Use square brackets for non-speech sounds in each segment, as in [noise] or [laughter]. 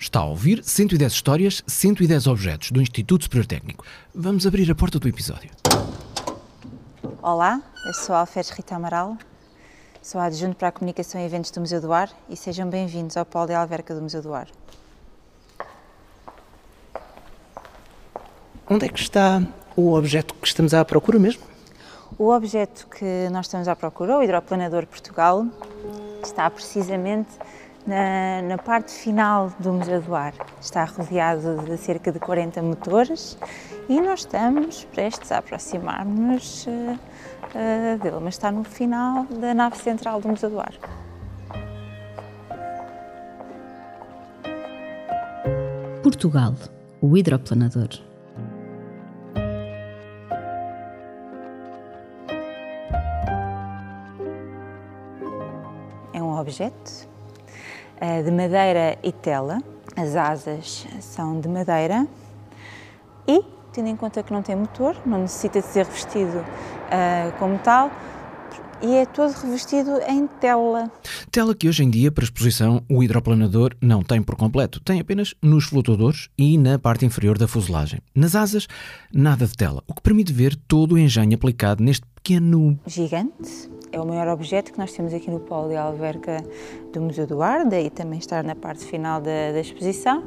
Está a ouvir 110 histórias, 110 objetos do Instituto Superior Técnico. Vamos abrir a porta do episódio. Olá, eu sou a Alferes Rita Amaral, sou adjunto para a Comunicação e Eventos do Museu do Ar e sejam bem-vindos ao Polo de Alverca do Museu do Ar. Onde é que está o objeto que estamos à procura mesmo? O objeto que nós estamos à procura, o Hidroplanador Portugal, está precisamente na, na, parte final do Museu do Ar. Está rodeado de cerca de 40 motores e nós estamos prestes a aproximar-nos uh, uh, dele, mas está no final da nave central do Museu do Ar. Portugal, o hidroplanador. É um objeto de madeira e tela. As asas são de madeira e, tendo em conta que não tem motor, não necessita de ser revestido uh, como tal, e é todo revestido em tela. Tela que hoje em dia, para exposição, o hidroplanador não tem por completo. Tem apenas nos flutuadores e na parte inferior da fuselagem. Nas asas, nada de tela, o que permite ver todo o engenho aplicado neste pequeno. Gigante é o maior objeto que nós temos aqui no polo de alverca do Museu do Ar, daí também estar na parte final da, da exposição.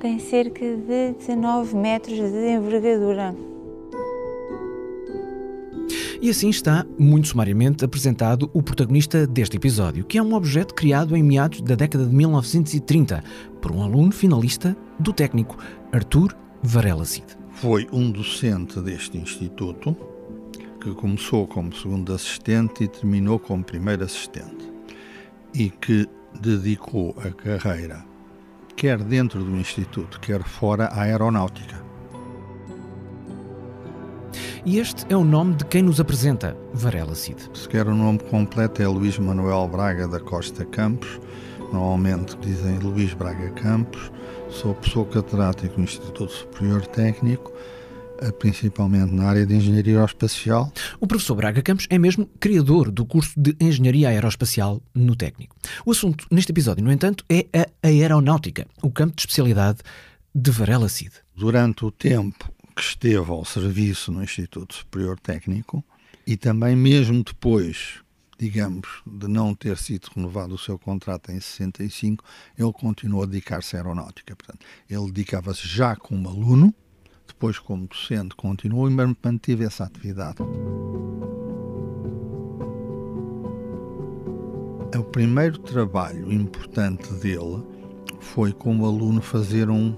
Tem cerca de 19 metros de envergadura. E assim está, muito sumariamente, apresentado o protagonista deste episódio, que é um objeto criado em meados da década de 1930 por um aluno finalista do técnico, Artur Varela Cid. Foi um docente deste instituto que começou como segundo assistente e terminou como primeiro assistente e que dedicou a carreira, quer dentro do Instituto, quer fora, à aeronáutica. E este é o nome de quem nos apresenta, Varela Cid. Se quer o nome completo é Luís Manuel Braga da Costa Campos, normalmente dizem Luís Braga Campos, sou professor catedrático no Instituto Superior Técnico, principalmente na área de engenharia aeroespacial. O professor Braga Campos é mesmo criador do curso de engenharia aeroespacial no técnico. O assunto neste episódio, no entanto, é a aeronáutica, o campo de especialidade de Varela Cid. Durante o tempo que esteve ao serviço no Instituto Superior Técnico e também mesmo depois, digamos, de não ter sido renovado o seu contrato em 65, ele continuou a dedicar-se à aeronáutica. Portanto, ele dedicava-se já como aluno depois como docente continuou e manteve essa atividade. O primeiro trabalho importante dele foi como aluno fazer um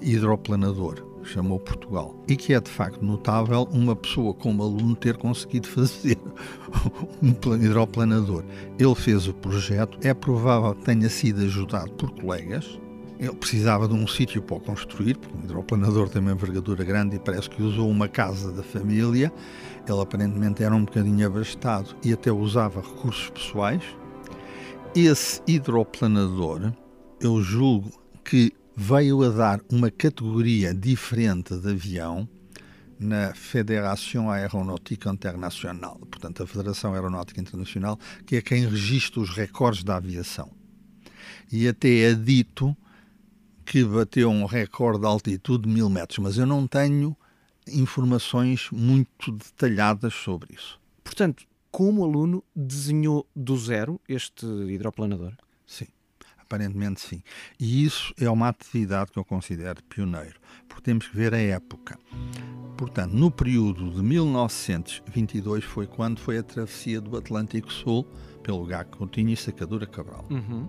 hidroplanador, chamou Portugal, e que é de facto notável uma pessoa como aluno ter conseguido fazer [laughs] um hidroplanador. Ele fez o projeto, é provável que tenha sido ajudado por colegas, ele precisava de um sítio para construir, porque o hidroplanador tem uma envergadura grande e parece que usou uma casa da família. Ele aparentemente era um bocadinho abastado e até usava recursos pessoais. Esse hidroplanador, eu julgo que veio a dar uma categoria diferente de avião na Fédération Aeronautique Internacional, portanto, a Federação Aeronáutica Internacional, que é quem registra os recordes da aviação. E até é dito que bateu um recorde de altitude de mil metros, mas eu não tenho informações muito detalhadas sobre isso. Portanto, como aluno, desenhou do zero este hidroplanador? Sim, aparentemente sim. E isso é uma atividade que eu considero pioneiro, porque temos que ver a época. Portanto, no período de 1922 foi quando foi a travessia do Atlântico Sul pelo Gago Coutinho e Sacadura Cabral. Uhum.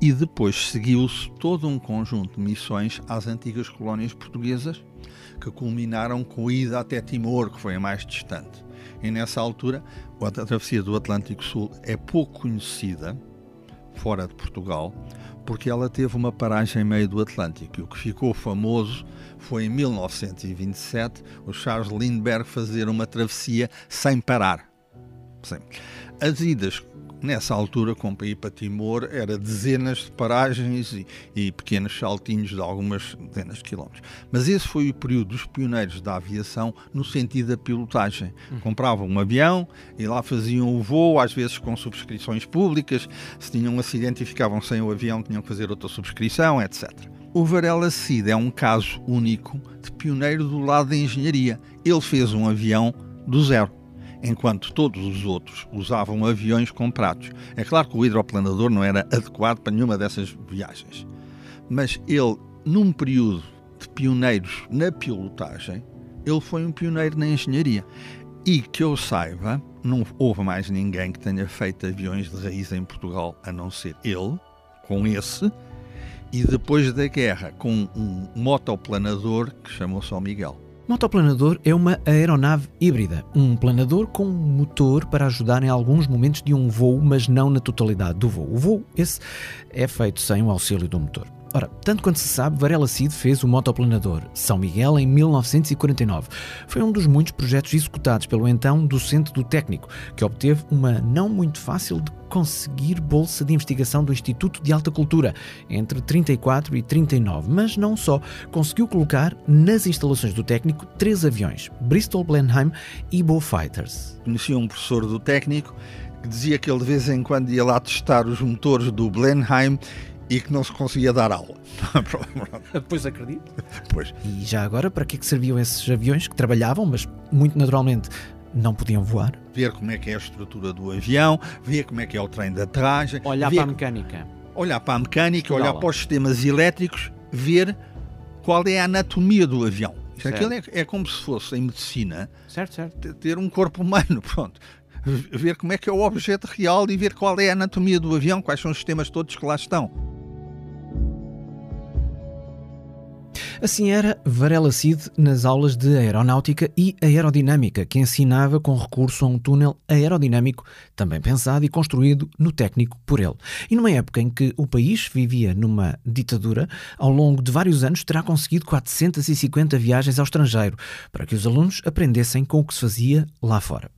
E depois seguiu-se todo um conjunto de missões às antigas colónias portuguesas, que culminaram com a ida até Timor, que foi a mais distante. E nessa altura, a travessia do Atlântico Sul é pouco conhecida, fora de Portugal, porque ela teve uma paragem em meio do Atlântico. E o que ficou famoso foi em 1927 o Charles Lindbergh fazer uma travessia sem parar. Sim. As idas Nessa altura, como para ir para Timor, era dezenas de paragens e, e, pequenos saltinhos de algumas dezenas de quilómetros. Mas esse foi o período dos pioneiros da aviação no sentido da pilotagem. Uhum. Compravam um avião e lá faziam o voo, às vezes com subscrições públicas. Se tinham um acidente e ficavam sem o avião, tinham que fazer outra subscrição, etc. O Varela Cid é um caso único de pioneiro do lado da engenharia. Ele fez um avião do zero enquanto todos os outros usavam aviões comprados. É claro que o hidroplanador não era adequado para nenhuma dessas viagens, mas ele, num período de pioneiros na pilotagem, ele foi um pioneiro na engenharia. E que eu saiba, não houve mais ninguém que tenha feito aviões de raiz em Portugal a não ser ele, com esse, e depois da guerra, com um motoplanador que chamou São Miguel. Motoplanador é uma aeronave híbrida, um planador com um motor para ajudar em alguns momentos de um voo, mas não na totalidade do voo. O voo, esse, é feito sem o auxílio do motor. Ora, tanto quanto se sabe, Varela Cid fez o motoplanador São Miguel em 1949. Foi um dos muitos projetos executados pelo então docente do técnico, que obteve uma não muito fácil de conseguir bolsa de investigação do Instituto de Alta Cultura entre 34 e 39, mas não só, conseguiu colocar nas instalações do técnico três aviões, Bristol Blenheim e Beaufighters. Conheci um professor do técnico que dizia que ele de vez em quando ia lá testar os motores do Blenheim e que não se conseguia dar aula. [laughs] pois acredito. Pois. E já agora, para que, é que serviam esses aviões que trabalhavam, mas muito naturalmente não podiam voar? Ver como é que é a estrutura do avião, ver como é que é o trem de aterragem. Olhar para a mecânica. Olhar para a mecânica, olhar para os sistemas elétricos, ver qual é a anatomia do avião. Aquilo é, é, como se fosse em medicina certo, certo. ter um corpo humano, [laughs] pronto ver como é que é o objeto real e ver qual é a anatomia do avião, quais são os sistemas todos que lá estão. Assim era Varela Cid nas aulas de aeronáutica e aerodinâmica, que ensinava com recurso a um túnel aerodinâmico, também pensado e construído no técnico por ele. E numa época em que o país vivia numa ditadura, ao longo de vários anos terá conseguido 450 viagens ao estrangeiro para que os alunos aprendessem com o que se fazia lá fora.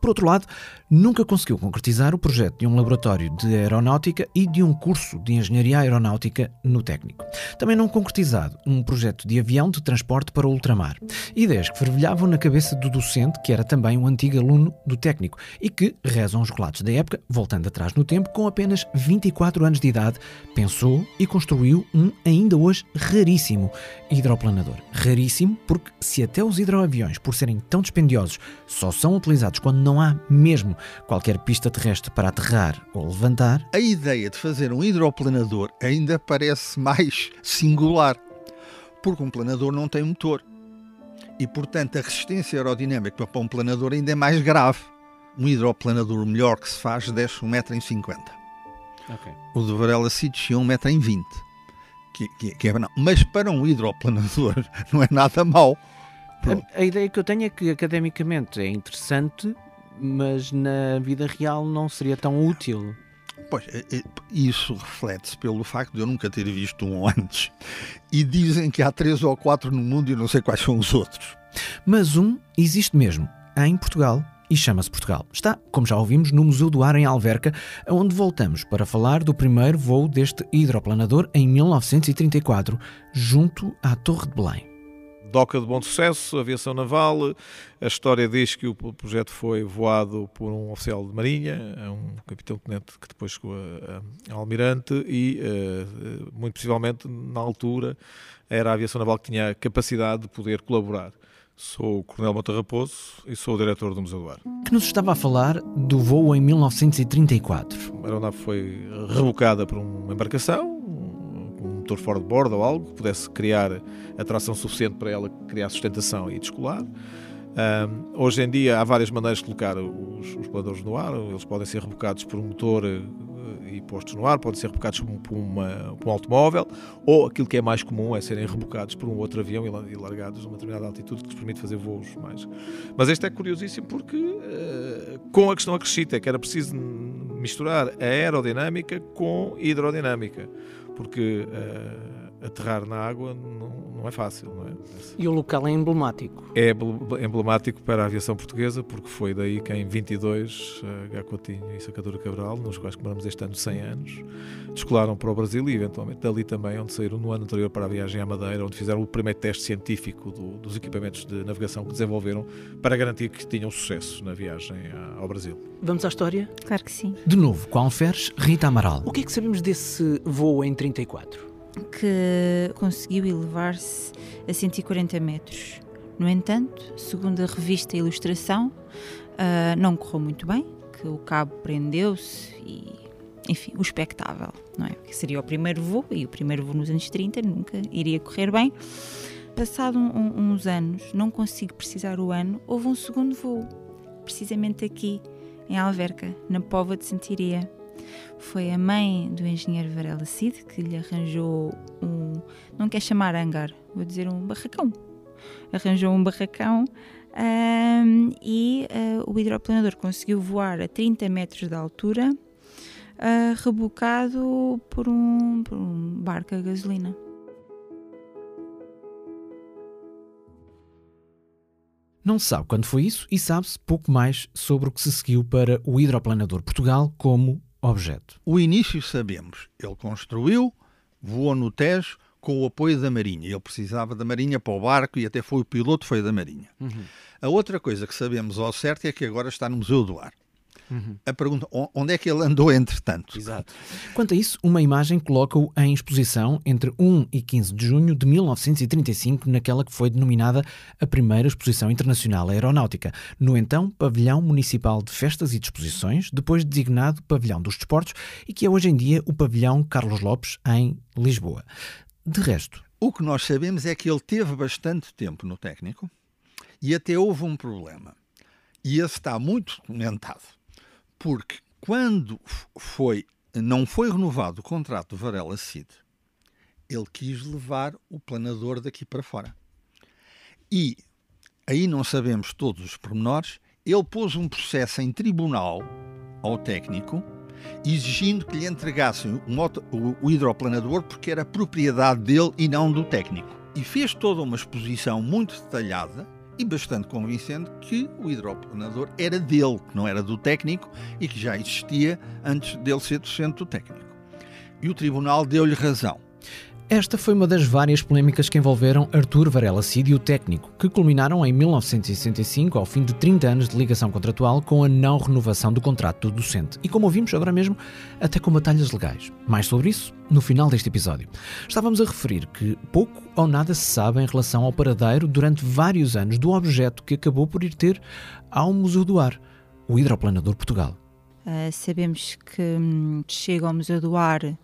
Por outro lado, nunca conseguiu concretizar o projeto de um laboratório de aeronáutica e de um curso de engenharia aeronáutica no técnico. Também não concretizado um projeto de avião de transporte para o ultramar. Ideias que fervilhavam na cabeça do docente, que era também um antigo aluno do técnico e que, rezam os relatos da época, voltando atrás no tempo, com apenas 24 anos de idade, pensou e construiu um ainda hoje raríssimo hidroplanador. Raríssimo porque se até os hidroaviões, por serem tão dispendiosos, só são utilizados quando não há mesmo qualquer pista terrestre para aterrar ou levantar. A ideia de fazer um hidroplanador ainda parece mais singular, porque um planador não tem motor. E, portanto, a resistência aerodinâmica para um planador ainda é mais grave. Um hidroplanador melhor que se faz desce 1,50m. Okay. O de Varela Cid descia 1,20m. Que, que, que é, Mas para um hidroplanador [laughs] não é nada mau. A, a, ideia que eu tenho é que academicamente é interessante, mas na vida real não seria tão útil. Pois, é, é, isso reflete-se pelo facto de eu nunca ter visto um [laughs] antes. E dizem que há três ou quatro no mundo e não sei quais são os outros. Mas um existe mesmo, em Portugal, e chama-se Portugal. Está, como já ouvimos, no Museu do Ar em Alverca, onde voltamos para falar do primeiro voo deste hidroplanador em 1934, junto à Torre de Belém. Doca de bom sucesso, aviação naval. A história diz que o projeto foi voado por um oficial de marinha, um capitão-tenente que depois chegou a, a, a almirante e, uh, muito possivelmente, na altura, era a aviação naval que tinha a capacidade de poder colaborar. Sou o Coronel Mota Raposo e sou o diretor do Museu do Ar. Que nos estava a falar do voo em 1934. A aeronave foi rebocada por uma embarcação, motor fora de bordo ou algo que pudesse criar atração suficiente para ela criar sustentação e descolar. Um, hoje em dia há várias maneiras de colocar os, os planadores no ar. Eles podem ser rebocados por um motor uh, e postos no ar, podem ser rebocados por, uma, por, um automóvel, ou aquilo que é mais comum é serem rebocados por um outro avião e, e largados a uma determinada altitude que lhes permite fazer voos mais. Mas este é curiosíssimo porque, uh, com a questão acrescida, que era preciso misturar a aerodinâmica com hidrodinâmica porque uh, aterrar na água não, não, é fácil. Não é? E o local é emblemático? É emblemático para a aviação portuguesa, porque foi daí que em 22, uh, Gacotinho e Sacadura Cabral, nos quais comemoramos este ano 100 anos, descolaram para o Brasil e eventualmente dali também, onde saíram no ano anterior para a viagem à Madeira, onde fizeram o primeiro teste científico do, dos equipamentos de navegação que desenvolveram para garantir que tinham sucesso na viagem ao Brasil. Vamos à história? Claro que sim. De novo, com Alferes, Rita Amaral. O que é que sabemos desse voo em 34? Que conseguiu elevar-se a 140 metros. No entanto, segundo a revista Ilustração, uh, não correu muito bem, que o cabo prendeu-se e, enfim, o expectável, não é? Que seria o primeiro voo, e o primeiro voo nos anos 30 nunca iria correr bem. Passado um, uns anos, não consigo precisar o ano, houve um segundo voo, precisamente aqui, em Alverca, na Pova de Santiria. Foi a mãe do engenheiro Varela Cid que lhe arranjou um, não quer chamar hangar, vou dizer um barracão. Arranjou um barracão um, e uh, o hidroplanador conseguiu voar a 30 metros de altura, uh, rebocado por um, por um barco a gasolina. Não se sabe quando foi isso e sabe-se pouco mais sobre o que se seguiu para o hidroplanador Portugal como objeto. O início sabemos. Ele construiu, voou no Tejo com o apoio da Marinha. Ele precisava da Marinha para o barco e até foi o piloto foi da Marinha. Uhum. A outra coisa que sabemos ao certo é que agora está no Museu do Ar. Uhum. A pergunta, onde é que ele andou entretanto? Exato. Quanto a isso, uma imagem coloca-o em exposição entre 1 e 15 de junho de 1935, naquela que foi denominada a primeira Exposição Internacional Aeronáutica, no então Pavilhão Municipal de Festas e Disposições, depois designado Pavilhão dos Desportos e que é hoje em dia o Pavilhão Carlos Lopes, em Lisboa. De resto. O que nós sabemos é que ele teve bastante tempo no técnico e até houve um problema. E esse está muito documentado porque quando foi, não foi renovado o contrato do Varela Cid, ele quis levar o planador daqui para fora. E aí não sabemos todos os pormenores, ele pôs um processo em tribunal ao técnico exigindo que lhe entregassem o, o hidroplanador porque era propriedade dele e não do técnico. E fez toda uma exposição muito detalhada e bastante convincente que o hidroplanador era dele, que não era do técnico e que já existia antes dele ser docente do técnico. E o tribunal deu-lhe razão. Esta foi uma das várias polémicas que envolveram Artur Varela Cid e o técnico, que culminaram em 1965, ao fim de 30 anos de ligação contratual, com a não renovação do contrato do docente. E como ouvimos agora mesmo, até com batalhas legais. Mais sobre isso no final deste episódio. Estávamos a referir que pouco ou nada se sabe em relação ao paradeiro durante vários anos do objeto que acabou por ir ter ao Museu do Ar, o Hidroplanador Portugal. Uh, sabemos que hum, chega ao Museu do Ar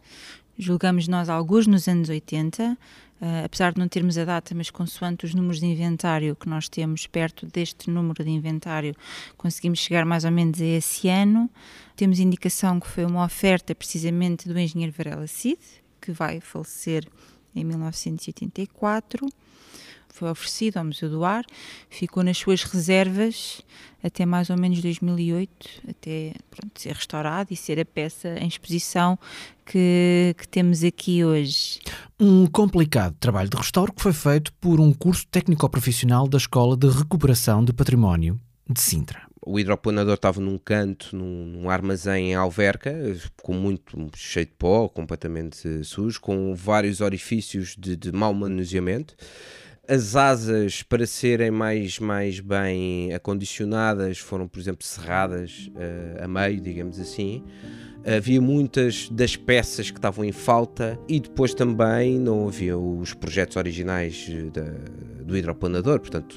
julgamos nós alguns nos anos 80, uh, eh, apesar de não termos a data, mas consoante os números de inventário que nós temos perto deste número de inventário, conseguimos chegar mais ou menos a esse ano. Temos indicação que foi uma oferta precisamente do engenheiro Varela Cid, que vai falecer em 1984 foi oferecido ao Museu do Ar, ficou nas suas reservas até mais ou menos 2008, até pronto, ser restaurado e ser a peça em exposição que, que temos aqui hoje. Um complicado trabalho de restauro que foi feito por um curso técnico-profissional da Escola de Recuperação de Património de Sintra. O hidroplanador estava num canto, num, num, armazém em alverca, com muito cheio de pó, completamente sujo, com vários orifícios de, de mau manuseamento as asas para serem mais, mais bem acondicionadas foram, por exemplo, serradas uh, a meio, digamos assim. Havia muitas das peças que estavam em falta e depois também não havia os projetos originais eh, do hidroplanador, portanto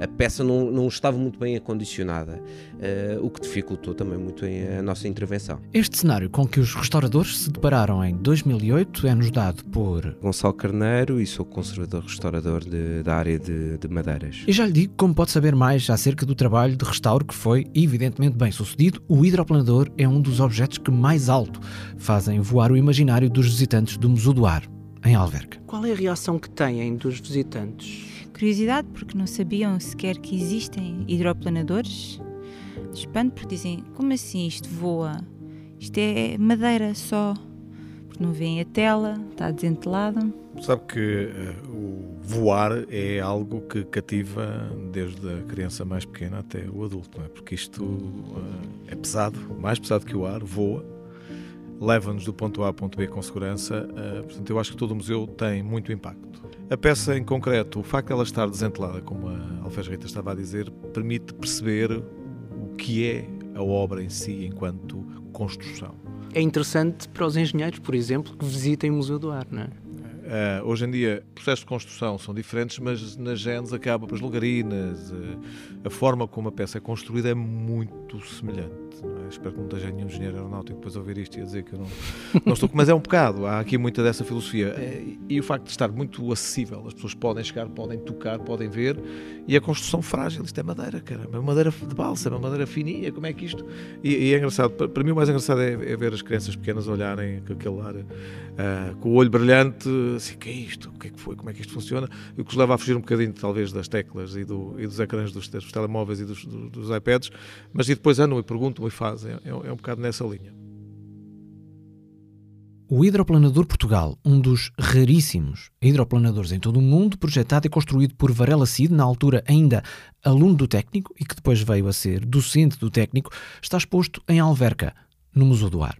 a peça não, não estava muito bem acondicionada, uh, o que dificultou também muito a nossa intervenção. Este cenário com que os restauradores se depararam em 2008 é-nos dado por Gonçalo Carneiro e sou conservador restaurador de, da área de, de madeiras. E já lhe digo como pode saber mais acerca do trabalho de restauro que foi evidentemente bem sucedido. O hidroplanador é um dos objetos que mais alto fazem voar o imaginário dos visitantes do Museu do Ar, em Alverca. Qual é a reação que têm dos visitantes? Curiosidade, porque não sabiam sequer que existem hidroplanadores. Espanto, porque dizem: como assim isto voa? Isto é madeira só. Não vêem a tela, está desentelado. Sabe que uh, o voar é algo que cativa desde a criança mais pequena até o adulto, não é? Porque isto uh, é pesado, mais pesado que o ar, voa, leva-nos do ponto A ao ponto B com segurança. Uh, portanto, eu acho que todo o museu tem muito impacto. A peça em concreto, o facto de ela estar desentelada, como a Alfés Rita estava a dizer, permite perceber o que é a obra em si enquanto construção. É interessante para os engenheiros, por exemplo, que visitem o Museu do Ar, não é? Uh, hoje em dia, processos de construção são diferentes, mas na genes acaba as logarinas, uh, a forma como a peça é construída é muito semelhante. É? Espero que não esteja nenhum engenheiro aeronáutico depois a ouvir isto e a dizer que eu não, não estou. Mas é um bocado, há aqui muita dessa filosofia. É, e o facto de estar muito acessível, as pessoas podem chegar, podem tocar, podem ver, e a construção frágil, isto é madeira, caramba, é madeira de balsa, é madeira fininha, como é que isto. E, e é engraçado, para, para, mim o mais engraçado é, é, ver as crianças pequenas olharem com aquele ar, uh, com o olho brilhante assim, que é isto? O que é que foi? Como é que isto funciona? E o que os leva a fugir um bocadinho, talvez, das teclas e, do, e dos ecrãs dos, dos telemóveis e dos, dos, dos, iPads, mas e depois andam e perguntam e fazem. É, é um bocado nessa linha. O Hidroplanador Portugal, um dos raríssimos hidroplanadores em todo o mundo, projetado e construído por Varela Cid, na altura ainda aluno do técnico e que depois veio a ser docente do técnico, está exposto em Alverca, no Museu do Ar.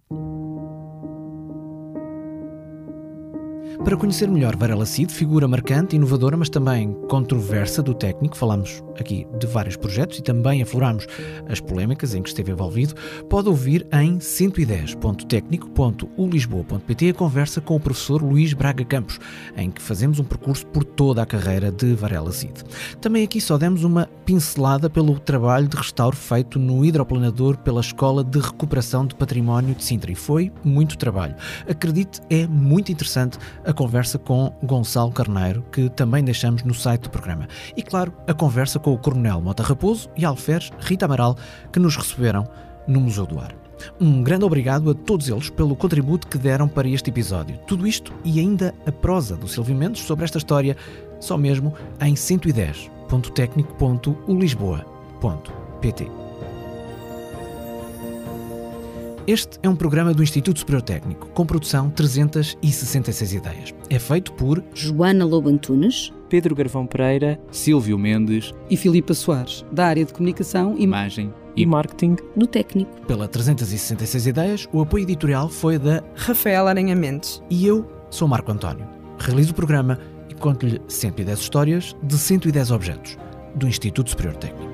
Para conhecer melhor Varela Cid, figura marcante, inovadora, mas também controversa do técnico, falamos aqui de vários projetos e também afloramos as polémicas em que esteve envolvido, pode ouvir em 110.tecnico.ulisboa.pt a conversa com o professor Luís Braga Campos, em que fazemos um percurso por toda a carreira de Varela Cid. Também aqui só demos uma pincelada pelo trabalho de restauro feito no hidroplanador pela Escola de Recuperação de Património de Sintra e foi muito trabalho. Acredite, é muito interessante a conversa com Gonçalo Carneiro, que também deixamos no site do programa. E claro, a conversa com o Coronel Mota Raposo e Alferes Rita Amaral, que nos receberam no Museu do Ar. Um grande obrigado a todos eles pelo contributo que deram para este episódio. Tudo isto e ainda a prosa do Silvio Mendes sobre esta história, só mesmo em 110.tecnico.ulisboa.pt. Este é um programa do Instituto Superior Técnico, com produção 366 ideias. É feito por Joana Lobo Antunes, Pedro Garvão Pereira, Silvio Mendes e Filipa Soares, da área de comunicação, imagem e marketing do técnico. Pela 366 ideias, o apoio editorial foi da Rafael Aranha Mendes. E eu sou Marco António. Realizo o programa e conto-lhe 110 histórias de 110 objetos do Instituto Superior Técnico.